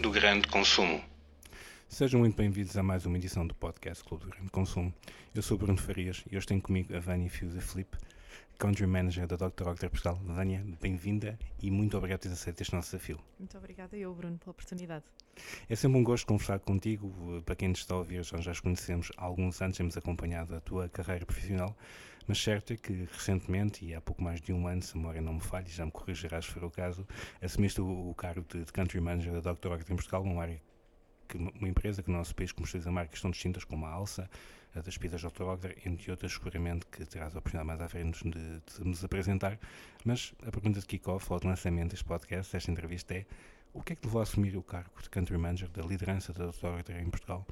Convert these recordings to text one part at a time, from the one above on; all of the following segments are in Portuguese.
Do Grande Consumo. Sejam muito bem-vindos a mais uma edição do podcast Clube do Grande Consumo. Eu sou Bruno Farias e hoje tenho comigo a Vânia Fiusa Felipe, Country Manager da Dr. Octa Portugal. Vânia, bem-vinda e muito obrigado por ter aceito este nosso desafio. Muito obrigada eu, Bruno, pela oportunidade. É sempre um gosto conversar contigo. Para quem nos está a ouvir, já nos conhecemos há alguns anos, temos acompanhado a tua carreira profissional, mas certo é que recentemente, e há pouco mais de um ano, se a memória não me falha, já me corrigirás se for o caso, assumiste o, o cargo de, de Country Manager da Dr. Octa em Portugal, uma área que, uma empresa que no nosso país comercializa marcas estão distintas, como a Alça, a das Pidas Dr. Ogder, entre outras, seguramente, que terás a oportunidade mais à frente de, de nos apresentar. Mas a pergunta de kick-off, ou de lançamento deste podcast, desta entrevista é o que é que te levou a assumir o cargo de Country Manager da liderança da Dr. Ogder em Portugal?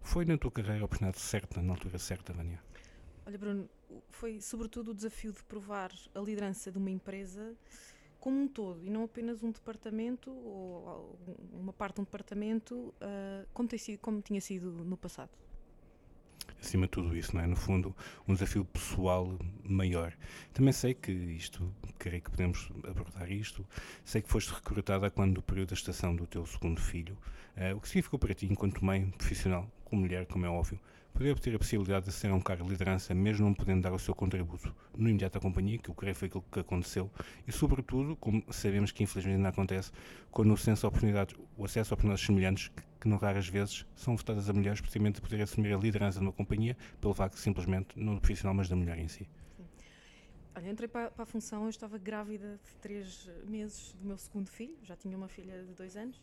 Foi na tua carreira a oportunidade certa, na altura certa, Vânia? Olha, Bruno, foi sobretudo o desafio de provar a liderança de uma empresa como um todo e não apenas um departamento ou uma parte de um departamento uh, como, sido, como tinha sido no passado acima de tudo isso, não é? No fundo, um desafio pessoal maior. Também sei que isto, creio que podemos abordar isto, sei que foste recrutada quando o período da estação do teu segundo filho, uh, o que significou para ti, enquanto mãe profissional, como mulher, como é óbvio, poder obter a possibilidade de ser um cargo de liderança, mesmo não podendo dar o seu contributo no imediato à companhia, que eu creio foi aquilo que aconteceu, e sobretudo, como sabemos que infelizmente ainda acontece, quando o oportunidades, o acesso a oportunidades semelhantes, que não raras vezes são votadas a mulheres, precisamente de poder assumir a liderança numa companhia, pelo facto simplesmente, não do profissional, mas da mulher em si. Olha, entrei para, para, a função, eu estava grávida de três meses do meu segundo filho, já tinha uma filha de dois anos,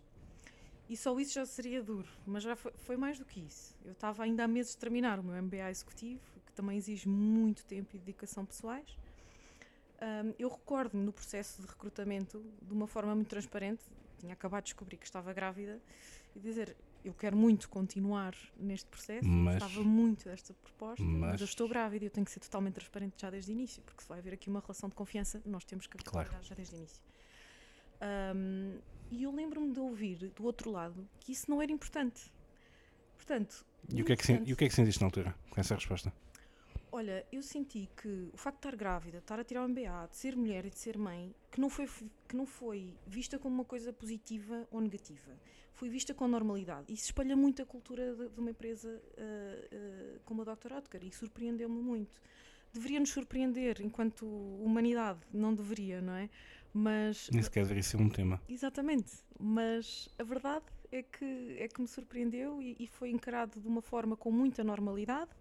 e só isso já seria duro, mas já foi, foi mais do que isso. Eu estava ainda há meses de terminar o meu MBA executivo, que também exige muito tempo e dedicação pessoais. Um, eu recordo-me no processo de recrutamento, de uma forma muito transparente, tinha acabado de descobrir que estava grávida, e dizer: Eu quero muito continuar neste processo, mas, gostava muito desta proposta, mas, mas, eu estou grávida e eu tenho que ser totalmente transparente já desde o início, porque se vai haver aqui uma relação de confiança, nós temos que claro. já desde o início. Um, e eu lembro-me de ouvir do outro lado que isso não era importante. Portanto. E o, que é que, e o que é que sentiste na altura com essa resposta? Olha, eu senti que o facto de estar grávida, de estar a tirar o MBA, de ser mulher e de ser mãe, que não foi, que não foi vista como uma coisa positiva ou negativa. Foi vista com normalidade. Isso espalha muito a cultura de, de uma empresa uh, uh, como a Dr. Oetker e surpreendeu-me muito. Deveria nos surpreender enquanto humanidade, não deveria, não é? Mas, Nem sequer deveria ser um tema. Exatamente, mas a verdade é que, é que me surpreendeu e, e foi encarado de uma forma com muita normalidade.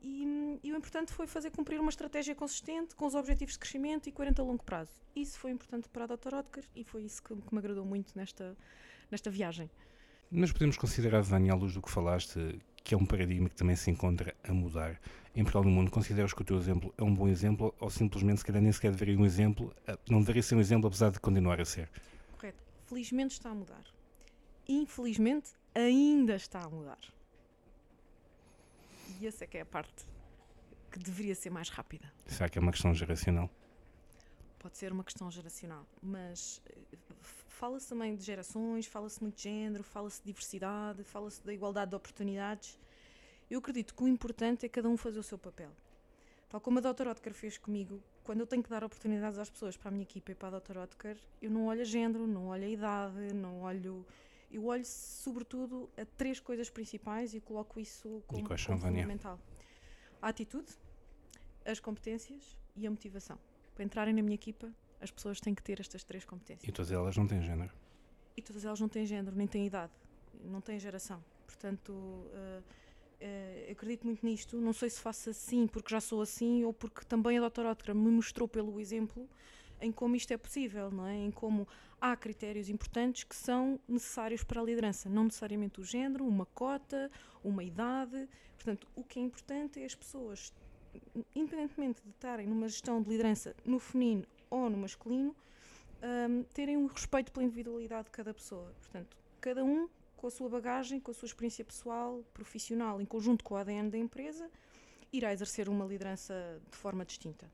E, e, o importante foi fazer cumprir uma estratégia consistente com os objetivos de crescimento e coerente a longo prazo. Isso foi importante para a Dr. Otker e foi isso que, que me agradou muito nesta, nesta viagem. Mas podemos considerar, Vânia, à luz do que falaste, que é um paradigma que também se encontra a mudar em Portugal no mundo. Consideras que o teu exemplo é um bom exemplo ou simplesmente, se calhar, nem sequer deveria um exemplo, eh, não deveria ser um exemplo, apesar de continuar a ser? Correto. Felizmente está a mudar. Infelizmente, ainda está a mudar. E essa é que é a parte que deveria ser mais rápida. Será que é uma questão geracional? Pode ser uma questão geracional, mas eh, fala-se também de gerações, fala-se muito de género, fala-se de diversidade, fala-se da igualdade de oportunidades. Eu acredito que o importante é cada um fazer o seu papel. Tal como a Dr. Otker fez comigo, quando eu tenho que dar oportunidades às pessoas, para a minha equipa e para a Dr. Otker, eu não olho a género, não olho a idade, não olho. Eu olho sobretudo a três coisas principais e coloco isso como, como fundamental: a atitude, as competências e a motivação. Para entrarem na minha equipa, as pessoas têm que ter estas três competências. E todas elas não têm género? E todas elas não têm género, nem têm idade, não têm geração. Portanto. Uh, Uh, acredito muito nisto. Não sei se faço assim porque já sou assim ou porque também a doutora Otra me mostrou pelo exemplo em como isto é possível, não é? Em como há critérios importantes que são necessários para a liderança, não necessariamente o género, uma cota, uma idade. Portanto, o que é importante é as pessoas, independentemente de estarem numa gestão de liderança no feminino ou no masculino, um, terem um respeito pela individualidade de cada pessoa. Portanto, cada um com a sua bagagem, com a sua experiência pessoal, profissional, em conjunto com o ADN da empresa, irá exercer uma liderança de forma distinta.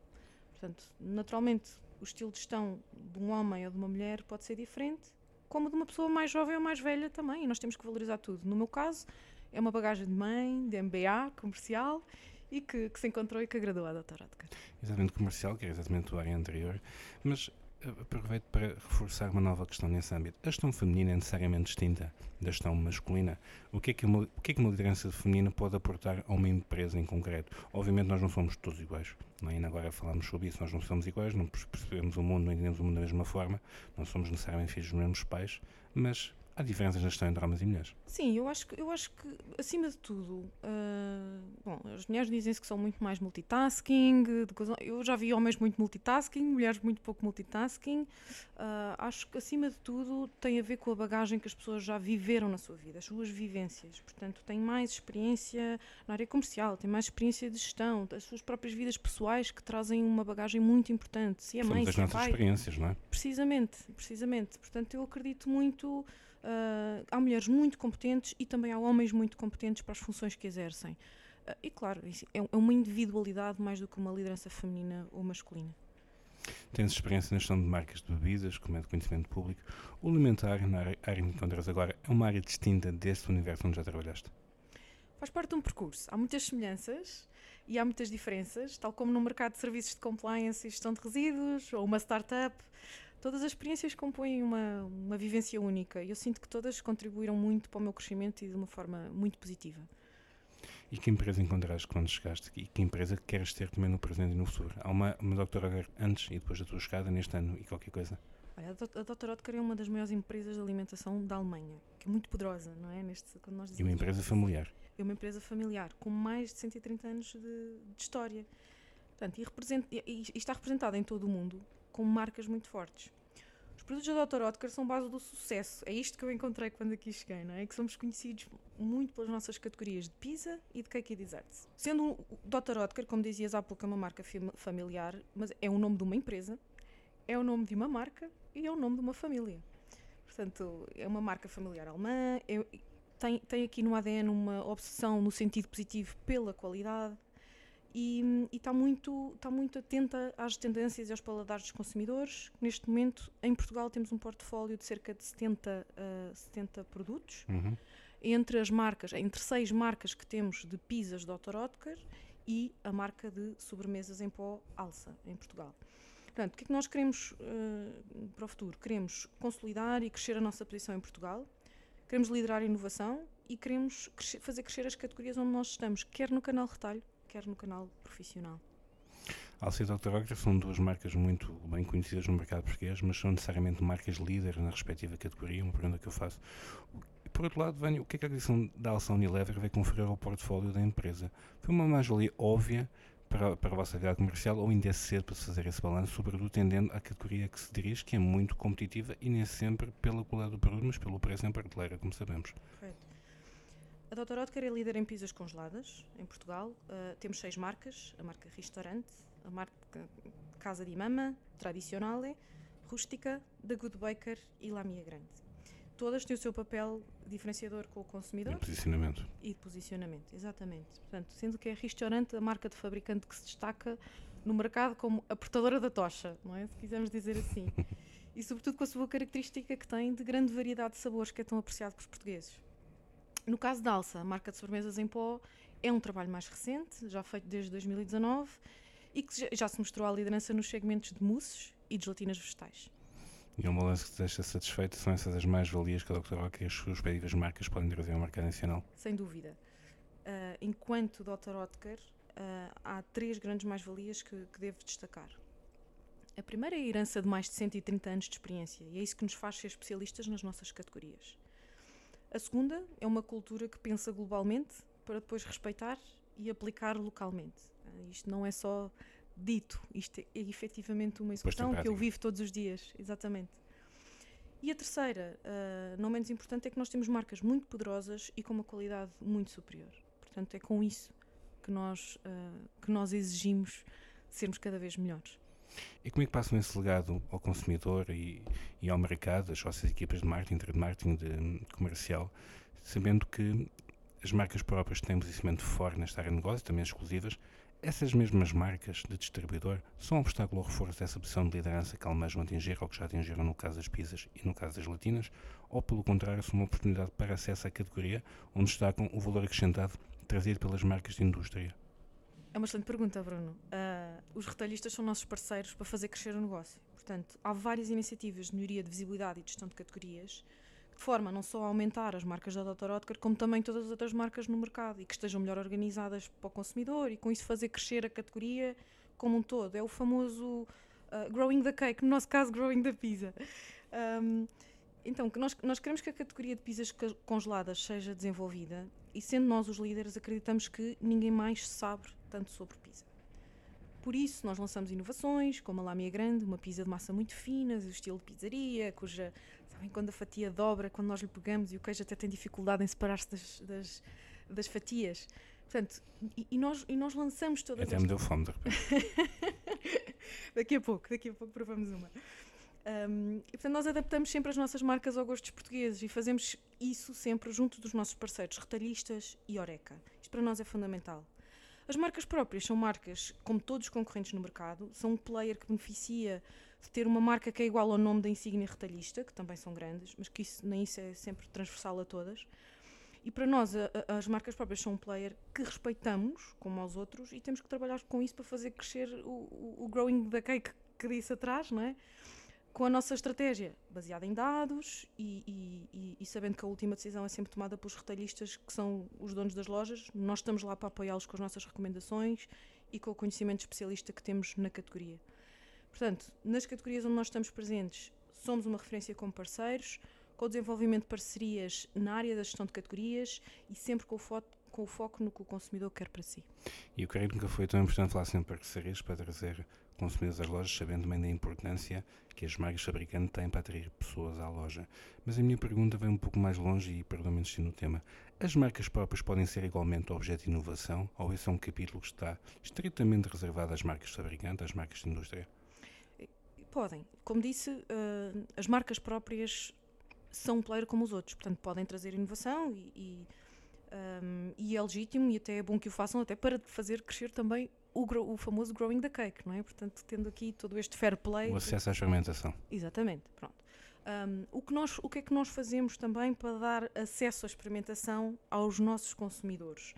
Portanto, naturalmente, o estilo de gestão de um homem ou de uma mulher pode ser diferente, como de uma pessoa mais jovem ou mais velha também, e nós temos que valorizar tudo. No meu caso, é uma bagagem de mãe, de MBA, comercial, e que, que se encontrou e que agradou à doutora Adker. Exatamente comercial, que é exatamente o área anterior, mas aproveito para reforçar uma nova questão nesse âmbito. A gestão feminina é necessariamente distinta da gestão masculina? O que, é que uma, o que é que uma liderança feminina pode aportar a uma empresa em concreto? Obviamente nós não somos todos iguais, não é? ainda agora falamos sobre isso, nós não somos iguais, não percebemos o mundo, não entendemos o mundo da mesma forma, não somos necessariamente filhos dos mesmos pais, mas Há diferenças na gestão entre homens e mulheres? Sim, eu acho que, eu acho que acima de tudo, uh, bom, as mulheres dizem-se que são muito mais multitasking, eu já vi homens muito multitasking, mulheres muito pouco multitasking. Uh, acho que acima de tudo tem a ver com a bagagem que as pessoas já viveram na sua vida, as suas vivências. Portanto, têm mais experiência na área comercial, têm mais experiência de gestão, as suas próprias vidas pessoais que trazem uma bagagem muito importante. Se é Somos mãe, se é pai. experiências, não é? Precisamente, precisamente. Portanto, eu acredito muito Uh, há mulheres muito competentes e também há homens muito competentes para as funções que exercem. Uh, e claro, é, é uma individualidade mais do que uma liderança feminina ou masculina. Tens experiência na gestão de marcas de bebidas, como é de conhecimento público. O alimentar, na área em que encontras agora, é uma área distinta desse universo onde já trabalhaste? Faz parte de um percurso. Há muitas semelhanças e há muitas diferenças, tal como no mercado de serviços de compliance e gestão de resíduos, ou uma startup todas as experiências compõem uma, uma vivência única e eu sinto que todas contribuíram muito para o meu crescimento e de uma forma muito positiva. E que empresa encontraste quando chegaste? E que empresa queres ter também no presente e no futuro? Há uma, uma doutora antes e depois da tua chegada neste ano e qualquer coisa? Olha, a Dr. Oetker é uma das maiores empresas de alimentação da Alemanha, que é muito poderosa, não é? Neste, quando nós e uma empresa familiar. É uma empresa familiar, com mais de 130 anos de, de história. Portanto, e, e, e, está representada em todo o mundo com marcas muito fortes. Os produtos da Dr. Oetker são base do sucesso. É isto que eu encontrei quando aqui cheguei, não é? Que somos conhecidos muito pelas nossas categorias de pizza e de cake e desserts. Sendo o Dr. Oetker, como dizias há pouco, é uma marca familiar, mas é o nome de uma empresa, é o nome de uma marca e é o nome de uma família. Portanto, é uma marca familiar alemã, é, tem, tem aqui no ADN uma obsessão no sentido positivo pela qualidade, e está muito, tá muito atenta às tendências e aos paladares dos consumidores. Neste momento, em Portugal, temos um portfólio de cerca de 70, uh, 70 produtos. Uhum. Entre as marcas, entre seis marcas que temos de pizzas Dr. Oetker e a marca de sobremesas em pó Alça, em Portugal. Portanto, o que é que nós queremos uh, para o futuro? Queremos consolidar e crescer a nossa posição em Portugal, queremos liderar a inovação e queremos crescer, fazer crescer as categorias onde nós estamos, quer no canal retalho, quer no canal profissional. E Dr. Ocra são duas marcas muito bem conhecidas no mercado português, mas são necessariamente marcas líderes na respectiva categoria, uma pergunta que eu faço. Por outro lado, Vânia, o que é que a aquisição da Alça Unilever vai conferir ao portfólio da empresa? Foi uma mais-valia óbvia para, para a vossa atividade comercial ou ainda é cedo para se fazer esse balanço, sobretudo atendendo à categoria que se dirige, que é muito competitiva e nem sempre pela qualidade do produto, mas pelo preço em prateleira, como sabemos. Perfeito. A Dr. Oetker é líder em pizzas congeladas em Portugal. Uh, temos seis marcas: a marca Restaurante, a marca Casa de Mama, Tradicionale, Rústica, The Good Baker e La Mia Grande. Todas têm o seu papel diferenciador com o consumidor. E posicionamento. E de posicionamento, exatamente. Portanto, sendo que é Restaurante a marca de fabricante que se destaca no mercado como a portadora da tocha, não é? Se quisermos dizer assim. e sobretudo com a sua característica que tem de grande variedade de sabores que é tão apreciado pelos portugueses. No caso da Alça, a marca de sobremesas em pó, é um trabalho mais recente, já feito desde 2019, e que já se mostrou à liderança nos segmentos de mousses e de gelatinas vegetais. E um balanço que te deixa satisfeito são essas as mais-valias que a Dr. Oca e as suas respectivas marcas podem trazer ao mercado nacional? Sem dúvida. Uh, enquanto Dr. Oetker, uh, há três grandes mais-valias que, que devo destacar. A primeira é a herança de mais de 130 anos de experiência, e é isso que nos faz ser especialistas nas nossas categorias. A segunda é uma cultura que pensa globalmente para depois respeitar e aplicar localmente. Uh, isto não é só dito, isto é, é efetivamente uma execução que eu vivo todos os dias, exatamente. E a terceira, uh, não menos importante, é que nós temos marcas muito poderosas e com uma qualidade muito superior. Portanto, é com isso que nós, uh, que nós exigimos sermos cada vez melhores. E como é que passam esse legado ao consumidor e, e ao mercado, as vossas equipas de marketing, de marketing de comercial, sabendo que as marcas próprias têm um posicionamento forte nesta área de negócio, também exclusivas, essas mesmas marcas de distribuidor são um obstáculo ao reforço dessa posição de liderança que almejam atingir ou que já atingiram no caso das pizzas e no caso das latinas, ou pelo contrário, são uma oportunidade para acesso à categoria onde destacam o valor acrescentado trazido pelas marcas de indústria? É uma excelente pergunta, Bruno. Uh, os retalhistas são nossos parceiros para fazer crescer o negócio. Portanto, há várias iniciativas de melhoria de visibilidade e de gestão de categorias de forma não só a aumentar as marcas da Dr. Oetker, como também todas as outras marcas no mercado e que estejam melhor organizadas para o consumidor e com isso fazer crescer a categoria como um todo. É o famoso uh, growing the cake, no nosso caso, growing the pizza. Um, então, nós, nós queremos que a categoria de pizzas congeladas seja desenvolvida e, sendo nós os líderes, acreditamos que ninguém mais sabe tanto sobre pizza. Por isso, nós lançamos inovações, como a Lamia Grande, uma pizza de massa muito fina, do estilo de pizzaria, cuja Sabem quando a fatia dobra, quando nós lhe pegamos e o queijo até tem dificuldade em separar-se das, das, das, fatias. Portanto, e, e, nós, e nós lançamos todas Até as... me deu fome de repente. daqui a pouco, daqui a pouco provamos uma. Um, e portanto, nós adaptamos sempre as nossas marcas ao gosto dos portugueses e fazemos isso sempre junto dos nossos parceiros, retalhistas e Oreca. Isto para nós é fundamental. As marcas próprias são marcas, como todos os concorrentes no mercado, são um player que beneficia de ter uma marca que é igual ao nome da insígnia retalhista, que também são grandes, mas que isso, nem isso é sempre transversal a todas. E para nós, a, a, as marcas próprias são um player que respeitamos, como aos outros, e temos que trabalhar com isso para fazer crescer o, o, o growing da cake que disse atrás, não é? Com a nossa estratégia baseada em dados e, e, e, sabendo que a última decisão é sempre tomada pelos retalhistas, que são os donos das lojas, nós estamos lá para apoiá-los com as nossas recomendações e com o conhecimento especialista que temos na categoria. Portanto, nas categorias onde nós estamos presentes, somos uma referência como parceiros, com o desenvolvimento de parcerias na área da gestão de categorias e sempre com o, com o foco no que o consumidor quer para si. E eu creio que nunca foi tão importante falar sempre de parcerias para trazer consumidores às lojas, sabendo também da importância que as marcas fabricantes têm para atrair pessoas à loja. Mas a minha pergunta vai um pouco mais longe e, perdão-me insistir no tema. As marcas próprias podem ser igualmente objeto de inovação ou esse é um capítulo que está estritamente reservado às marcas fabricantes, às marcas de indústria? Podem. Como disse, uh, as marcas próprias são um player como os outros, portanto podem trazer inovação e, e, um, e, é legítimo e até é bom que o façam até para fazer crescer também o, o, famoso growing the cake, não é? Portanto, tendo aqui todo este fair play. O acesso à experimentação. Exatamente, pronto. Um, o, que nós, o que é que nós fazemos também para dar acesso à experimentação aos nossos consumidores?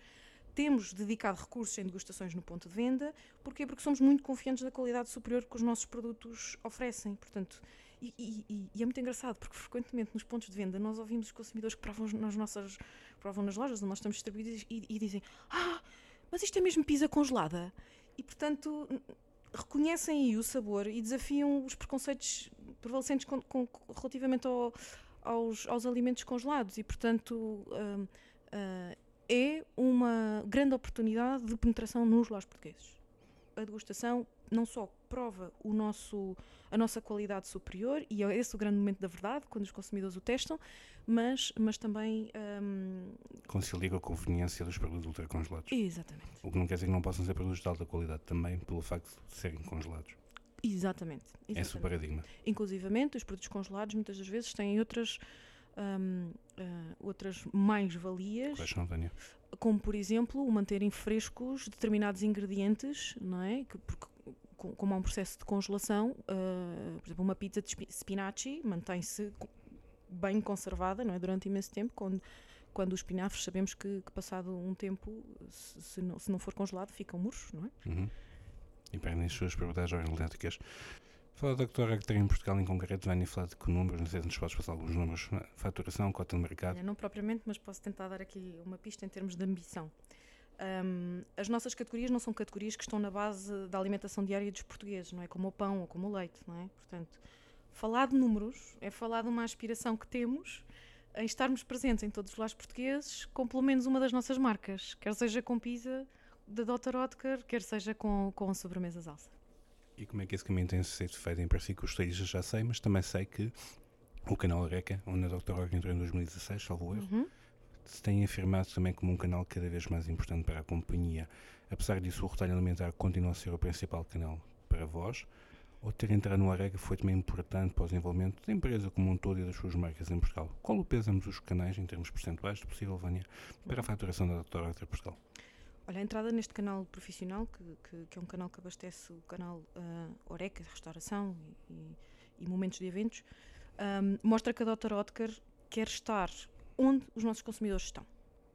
temos dedicado recursos em degustações no ponto de venda. Porquê? Porque somos muito confiantes da qualidade superior que os nossos produtos oferecem. Portanto, e, e, e, é muito engraçado porque frequentemente nos pontos de venda nós ouvimos os consumidores que provam nas nossas provam nas lojas onde nós estamos distribuídos e, e dizem ah mas isto é mesmo pizza congelada e portanto reconhecem aí o sabor e desafiam os preconceitos prevalecentes com, com, relativamente ao, aos, aos alimentos congelados e portanto uh, uh, é uma grande oportunidade de penetração nos lares portugueses. A degustação não só prova o nosso, a nossa qualidade superior, e é esse o grande momento da verdade, quando os consumidores o testam, mas, mas também. Um... Concilia com a conveniência dos produtos ultracongelados. Exatamente. O que não quer dizer que não possam ser produtos de alta qualidade também, pelo facto de serem congelados. Exatamente. exatamente. Esse é o paradigma. Inclusivamente, os produtos congelados muitas das vezes têm outras um, uh, ah, outras mais-valias. Quais são, Tânia? Como, por exemplo, manterem frescos determinados ingredientes, não é? Que, porque, como há um processo de congelação, uh, por exemplo, uma pizza de spinaci mantém-se bem conservada, não é? Durante imenso tempo, quando, quando os espinafres sabemos que, que passado um tempo, se, se, não, se não for congelado, ficam murchos, não é? Uhum. E perdem as suas propriedades organolépticas. Fala da doutora que tem em Portugal em concreto, vai falar de que números, não sei se nos podes passar alguns números, é? faturação, cota de mercado. Não propriamente, mas posso tentar dar aqui uma pista em termos de ambição. Um, as nossas categorias não são categorias que estão na base da alimentação diária dos portugueses, não é? Como o pão ou como o leite, não é? Portanto, falar de números é falar de uma aspiração que temos em estarmos presentes em todos os lares portugueses com pelo menos uma das nossas marcas, quer seja com pizza da Dr. Oetker, quer seja com, com sobremesas alça. E como é que esse caminho tem sido feito? Em princípio, os esteristas já sei, mas também sei que o canal Eureka, onde a Dr. Org entrou em 2016, salvo erro, uhum. Se tem afirmado também como um canal cada vez mais importante para a companhia. Apesar disso, o retalho alimentar continua a ser o principal canal para vós. Ou ter entrado no Arega foi também importante para o desenvolvimento da empresa como um todo e das suas marcas em Portugal. Qual o peso dos canais, em termos percentuais, de possível, Vânia, para a faturação da. Org Portugal? Olha, a entrada neste canal profissional, que, que, que é um canal que abastece o canal uh, Oreca, restauração e, e, e, momentos de eventos, um, mostra que a Dr. Otker quer estar onde os nossos consumidores estão.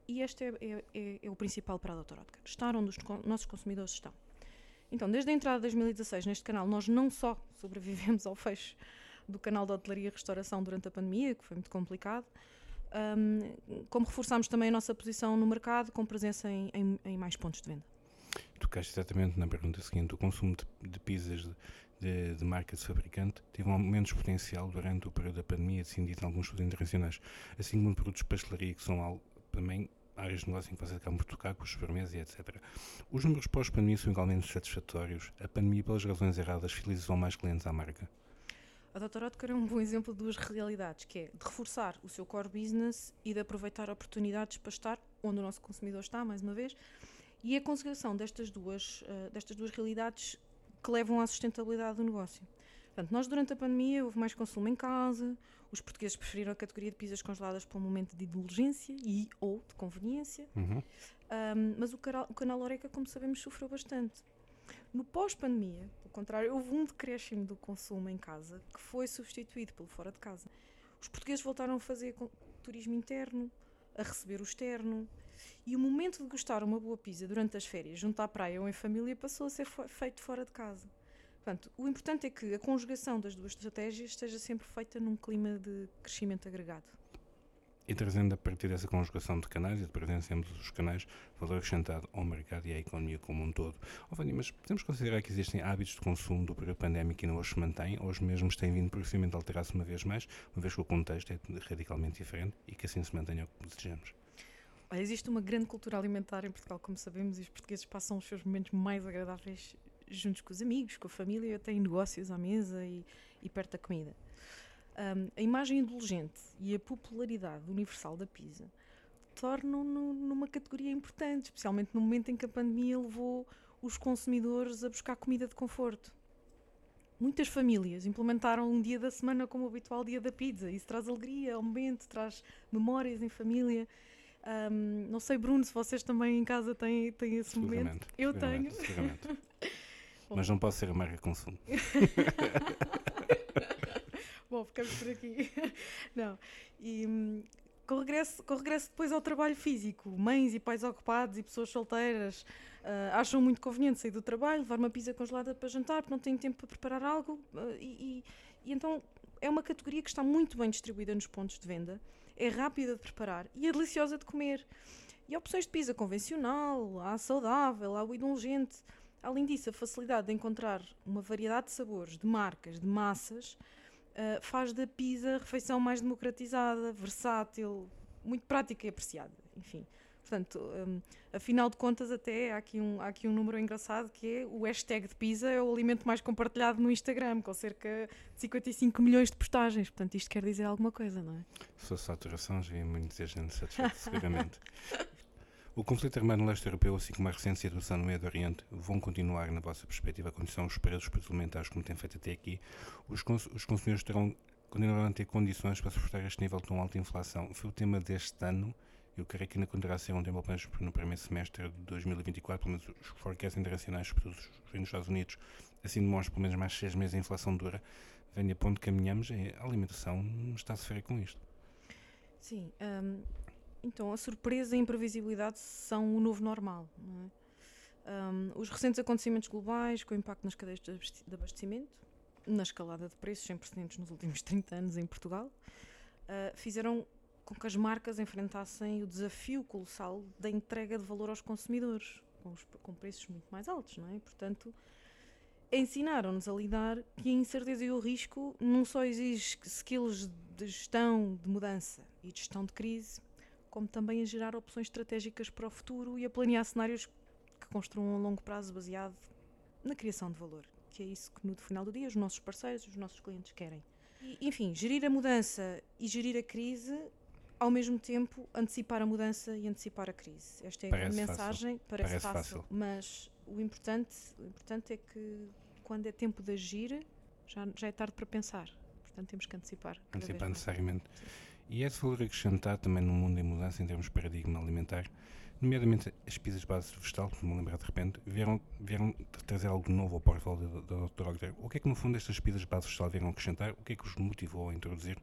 e este é, é, é, é o principal para a Dr. Otker, estar onde os nossos consumidores estão. Então, desde a entrada de 2016 neste canal, nós não só sobrevivemos ao fecho do canal de hotelaria e restauração durante a pandemia, que foi muito complicado, um, como reforçámos também a nossa posição no mercado com presença em, em, em mais pontos de venda. Tocaste exatamente na pergunta seguinte: o consumo de, de pizzas de, de, marca de fabricante teve um aumento exponencial durante o período da pandemia, decidido em alguns estudos internacionais, assim como produtos de pastelaria, que são também áreas de negócio em que vocês acabam por tocar, com os sobremesas e etc. Os números pós-pandemia são igualmente satisfatórios. A pandemia, pelas razões erradas, fidelizou mais clientes à marca. A Dr. Otker é um bom exemplo de duas realidades, que é de reforçar o seu core business e de aproveitar oportunidades para estar onde o nosso consumidor está, mais uma vez, e a conjugação destas duas, uh, destas duas realidades que levam à sustentabilidade do negócio. Portanto, nós durante a pandemia houve mais consumo em casa, os portugueses preferiram a categoria de pizzas congeladas para um momento de indulgência e ou de conveniência, uhum. um, mas o, canal, o canal Oreca, como sabemos, sofreu bastante. No pós-pandemia, pelo contrário, houve um decréscimo do consumo em casa que foi substituído pelo fora de casa. Os portugueses voltaram a fazer turismo interno, a receber o externo, e o momento de gostar uma boa pizza durante as férias, junto à praia ou em família, passou a ser feito fora de casa. Portanto, o importante é que a conjugação das duas estratégias esteja sempre feita num clima de crescimento agregado. E trazendo a partir dessa conjugação de canais e de presença em todos os canais, valor acrescentado ao mercado e à economia como um todo. Oh, mas podemos considerar que existem hábitos de consumo do período pandémico que não se mantêm, ou os mesmos têm vindo progressivamente a alterar-se uma vez mais, uma vez que o contexto é radicalmente diferente e que assim se mantenha o que desejamos? Existe uma grande cultura alimentar em Portugal, como sabemos, e os portugueses passam os seus momentos mais agradáveis juntos com os amigos, com a família, têm negócios à mesa e, e perto da comida. Um, a imagem indulgente e a popularidade universal da pizza tornam-no numa categoria importante, especialmente no momento em que a pandemia levou os consumidores a buscar comida de conforto. Muitas famílias implementaram um dia da semana como o habitual dia da pizza. Isso traz alegria ao momento, traz memórias em família. Um, não sei, Bruno, se vocês também em casa têm, têm esse momento. Eu tenho. Mas não posso ser a marca consumo. Bom, ficamos por aqui. Não. E hum, com regresso, com regresso depois ao trabalho físico, mães e pais ocupados e pessoas solteiras uh, acham muito conveniente sair do trabalho, levar uma pizza congelada para jantar, porque não têm tempo para preparar algo. Uh, e, e, e então é uma categoria que está muito bem distribuída nos pontos de venda, é rápida de preparar e é deliciosa de comer. E opções de pizza convencional, há saudável, há o indulgente. Além disso, a facilidade de encontrar uma variedade de sabores, de marcas, de massas, uh, faz da pizza a refeição mais democratizada, versátil, muito prática e apreciada. Enfim, portanto, um, afinal de contas, até há aqui, um, há aqui um número engraçado que é o hashtag de pizza é o alimento mais compartilhado no Instagram, com cerca de 55 milhões de postagens. Portanto, isto quer dizer alguma coisa, não é? Fosse saturação, já ia muita gente satisfeita, seguramente. O conflito armado no leste europeu, assim como a recente situação no Médio Oriente, vão continuar, na vossa perspectiva, a condição os preços suplementares como têm feito até aqui? Os, cons os consumidores terão, continuarão a ter condições para suportar este nível de tão alta inflação? Foi o tema deste ano. Eu creio que ainda continuará a ser um tema, pelo menos no primeiro semestre de 2024, pelo menos os forecasts internacionais, sobretudo os Estados Unidos, assim demonstram pelo menos mais seis meses de inflação dura. Vem a ponto que caminhamos, é, a alimentação está a sofrer com isto. Sim, um, então, a surpresa e a imprevisibilidade são o novo normal. É? Um, os recentes acontecimentos globais, com impacto nas cadeias de abastecimento, na escalada de preços sem precedentes nos últimos 30 anos em Portugal, uh, fizeram com que as marcas enfrentassem o desafio colossal da entrega de valor aos consumidores, com, os, com preços muito mais altos, não é? Portanto, ensinaram-nos a lidar que a incerteza e o risco não só exige skills de gestão, de mudança e de gestão de crise, como também a gerar opções estratégicas para o futuro e a planear cenários que construam a longo prazo baseado na criação de valor, que é isso que no final do dia os nossos parceiros, os nossos clientes querem. E, enfim, gerir a mudança e gerir a crise, ao mesmo tempo antecipar a mudança e antecipar a crise. Esta é a mensagem, fácil. parece, parece fácil, fácil, mas o importante, o importante é que quando é tempo de agir, já, já é tarde para pensar. Portanto, temos que antecipar. Antecipar necessariamente. Sim. E é de valor acrescentado também no mundo em mudança em termos de paradigma alimentar, nomeadamente as pizzas de base vegetal, que me lembrar de repente, vieram, vieram trazer algo novo ao portfólio da Dr. Ogder. O que é que no fundo estas pizzas de base vegetal vieram acrescentar? O que é que os motivou a introduzir?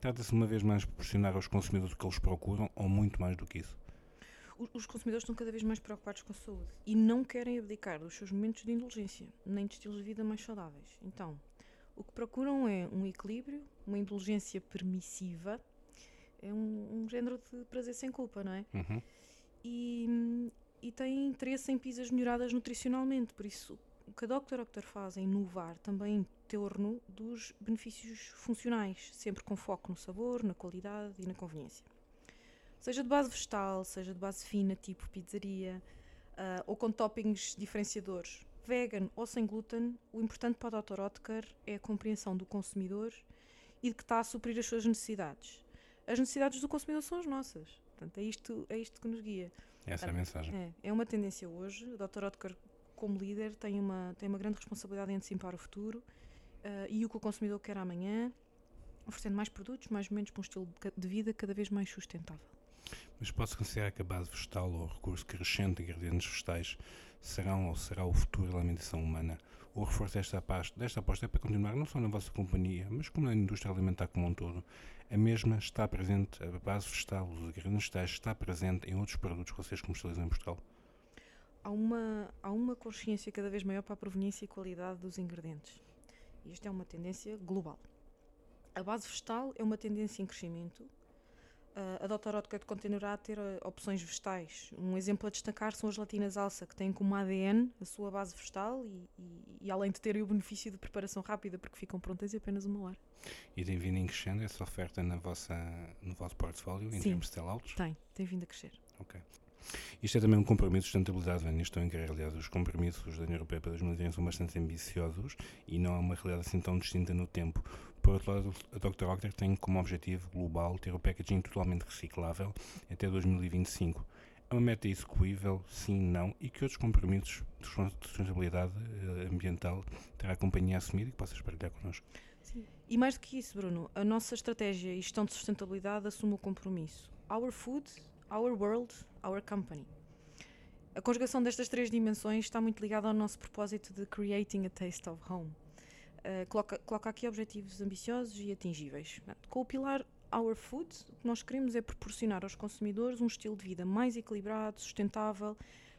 Trata-se uma vez mais de proporcionar aos consumidores o que eles procuram ou muito mais do que isso? os consumidores estão cada vez mais preocupados com a saúde e não querem abdicar dos seus momentos de indulgência, nem de estilos de vida mais saudáveis. Então, o que procuram é um equilíbrio, uma indulgência permissiva, é um, um género de prazer sem culpa, não é? Uhum. E, e têm interesse em pizzas melhoradas nutricionalmente, por isso o que a Dr. Octor faz é inovar também em torno dos benefícios funcionais, sempre com foco no sabor, na qualidade e na conveniência. Seja de base vegetal, seja de base fina, tipo pizzaria, uh, ou com toppings diferenciadores, vegan ou sem glúten, o importante para o Dr. Oetker é a compreensão do consumidor e de que está a suprir as suas necessidades. As necessidades do consumidor são as nossas. Portanto, é isto, é isto que nos guia. Essa é a mensagem. É, é uma tendência hoje. O Dr. Oetker, como líder, tem uma, tem uma grande responsabilidade em antecipar o futuro uh, e o que o consumidor quer amanhã, oferecendo mais produtos, mais momentos para um estilo de vida cada vez mais sustentável. Mas pode-se considerar que a base vegetal ou o recurso crescente de ingredientes vegetais serão ou será o futuro da alimentação humana? O reforço desta aposta, desta aposta é para continuar não só na vossa companhia, mas como na indústria alimentar como um todo. A mesma está presente, a base vegetal, os ingredientes vegetais, está presente em outros produtos que vocês comercializam em Portugal? Há uma, há uma consciência cada vez maior para a proveniência e qualidade dos ingredientes. Isto é uma tendência global. A base vegetal é uma tendência em crescimento a. Oetker continuará a ter uh, opções vegetais. Um exemplo a destacar são as gelatinas alça, que têm como ADN a sua base vegetal e, e, e, além de terem o benefício de preparação rápida, porque ficam prontas em apenas uma hora. E tem vindo em crescendo essa oferta na vossa, no vosso portfólio, em Sim, termos de sell-outs? Tem, tem vindo a crescer. Ok. Isto é também um compromisso de sustentabilidade, Vânia. Estou em querer, aliás, os compromissos da União Europeia para 2030 são bastante ambiciosos e não há uma realidade assim tão distinta no tempo. Por outro lado, a Dr. Octer tem como objetivo global ter o packaging totalmente reciclável até 2025. É uma meta execuível, sim, não, e que outros compromissos de sustentabilidade eh, ambiental terá a companhia a assumir e que possas partilhar connosco? Sim. E mais do que isso, Bruno, a nossa estratégia e gestão de sustentabilidade assume o compromisso. Our food, our world, our company. A conjugação destas três dimensões está muito ligada ao nosso propósito de creating a taste of home. Uh, coloca, coloca aqui objetivos ambiciosos e atingíveis. Com o pilar Our Food, o que nós queremos é proporcionar aos consumidores um estilo de vida mais equilibrado, sustentável,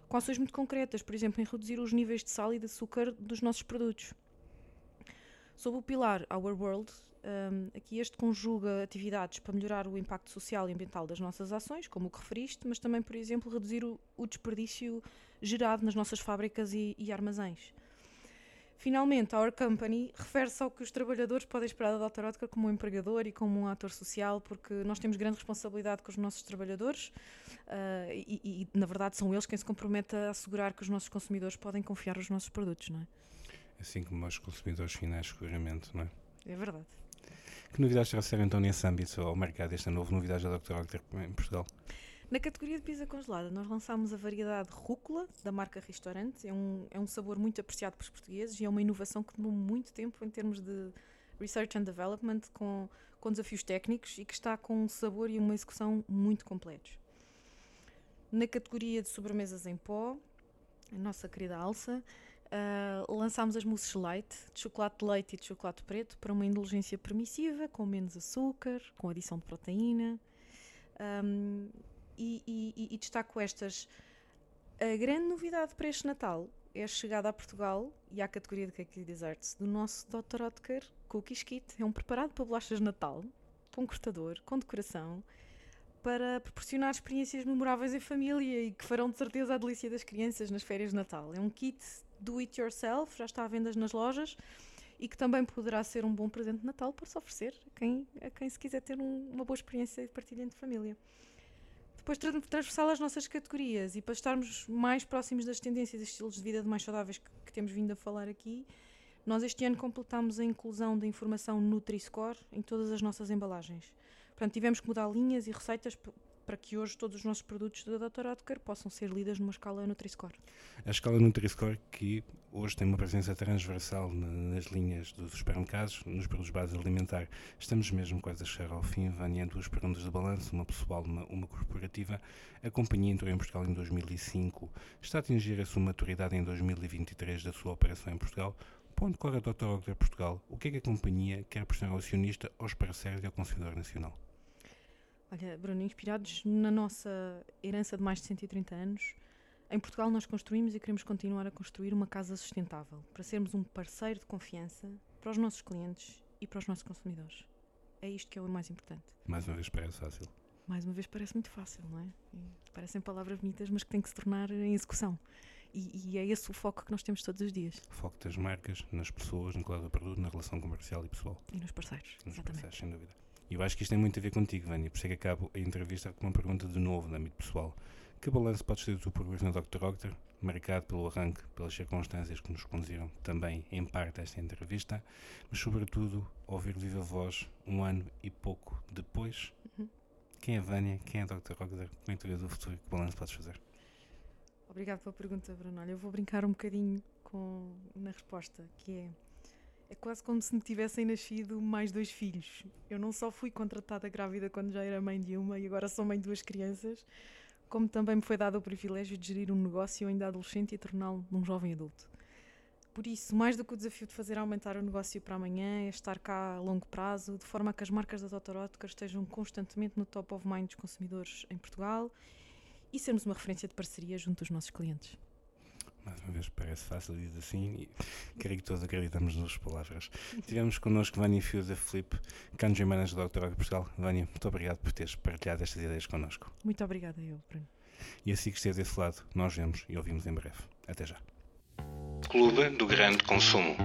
com ações muito concretas, por exemplo, em reduzir os níveis de sal e de açúcar dos nossos produtos. Sob o pilar Our World, um, aqui este conjuga atividades para melhorar o impacto social e ambiental das nossas ações, como o que referiste, mas também, por exemplo, reduzir o, o desperdício gerado nas nossas fábricas e, e armazéns. Finalmente, Our Company refere-se ao que os trabalhadores podem esperar da Dr. Oetker como um empregador e como um ator social, porque nós temos grande responsabilidade com os nossos trabalhadores uh, e, e, na verdade, são eles quem se compromete a assegurar que os nossos consumidores podem confiar nos nossos produtos, não é? Assim como os consumidores finais, seguramente, não é? É verdade. Que novidades trouxeram então nesse âmbito ao mercado, esta nova novidade da Dr. Oetker em Portugal? Na categoria de pizza congelada, nós lançámos a variedade rúcula da marca Restaurante. É um, é um sabor muito apreciado pelos portugueses e é uma inovação que demorou muito tempo em termos de research and development, com, com desafios técnicos e que está com um sabor e uma execução muito completos. Na categoria de sobremesas em pó, a nossa querida Alça, uh, lançámos as mousses light, de chocolate de leite e de chocolate preto, para uma indulgência permissiva, com menos açúcar, com adição de proteína. Um, e, e, e destaco estas. A grande novidade para este Natal é a chegada a Portugal e à categoria de Cake Desserts do nosso Dr. Oetker Cookies Kit. É um preparado para bolachas de Natal, com cortador, com decoração, para proporcionar experiências memoráveis em família e que farão de certeza a delícia das crianças nas férias de Natal. É um kit do it yourself, já está à venda nas lojas e que também poderá ser um bom presente de Natal para se oferecer a quem, a quem se quiser ter um, uma boa experiência de partilha entre família depois transversal às nossas categorias e para estarmos mais próximos das tendências e estilos de vida mais saudáveis que, que temos vindo a falar aqui, nós este ano completámos a inclusão da informação Nutri-Score em todas as nossas embalagens. Portanto, tivemos que mudar linhas e receitas para que hoje todos os nossos produtos da Dr. Oetker possam ser lidas numa escala Nutri-Score. A escala Nutri-Score que hoje tem uma presença transversal nas linhas dos supermercados, nos produtos básicos alimentar. Estamos mesmo quase a chegar ao fim, Vânia, duas perguntas de balanço, uma pessoal, uma, uma corporativa. A companhia entrou em Portugal em 2005, está a atingir a sua maturidade em 2023 da sua operação em Portugal. Ponto corre a Dr. Oetker Portugal. O que é que a companhia quer pressionar ao acionista, aos parceiros e ao consumidor nacional? Olha, Bruno, inspirados na nossa herança de mais de 130 anos, em Portugal nós construímos e queremos continuar a construir uma casa sustentável, para sermos um parceiro de confiança para os nossos clientes e para os nossos consumidores. É isto que é o mais importante. Mais uma vez parece fácil. Mais uma vez parece muito fácil, não é? E parecem palavras bonitas, mas que têm que se tornar em execução. E, e, é esse o foco que nós temos todos os dias. O foco das marcas, nas pessoas, no quadro do produto, na relação comercial e pessoal. E nos parceiros. Nos exatamente. parceiros, sem dúvida. E eu acho que isto tem muito a ver contigo, Vânia, por isso é que acabo a entrevista com uma pergunta de novo no âmbito pessoal. Que balanço podes ter do teu progresso na Dr. Octor, marcado pelo arranque, pelas circunstâncias que nos conduziram também, em parte, a esta entrevista, mas, sobretudo, ouvir viva voz um ano e pouco depois? Uhum. Quem é Vânia? Quem é Dr. Octor? Como é que tu vês o futuro? Que balanço podes fazer? Obrigado pela pergunta, Bruno. Olha, eu vou brincar um bocadinho com, na resposta, que é é quase como se me tivessem nascido mais dois filhos. Eu não só fui contratada grávida quando já era mãe de uma e agora sou mãe de duas crianças, como também me foi dado o privilégio de gerir um negócio ainda adolescente e torná-lo num jovem adulto. Por isso, mais do que o desafio de fazer aumentar o negócio para amanhã, é estar cá a longo prazo, de forma que as marcas da. Oetker estejam constantemente no top of mind dos consumidores em Portugal e sermos uma referência de parceria junto dos nossos clientes mais uma vez parece fácil, diz assim, e creio que todos acreditamos nas palavras. Tivemos connosco Vânia Fiuza Felipe, Country Manager da Doutora Portugal. Vânia, muito obrigado por teres partilhado estas ideias connosco. Muito obrigada, eu, Bruno. E assim que esteve desse lado, nós vemos e ouvimos em breve. Até já. Clube do Grande Consumo.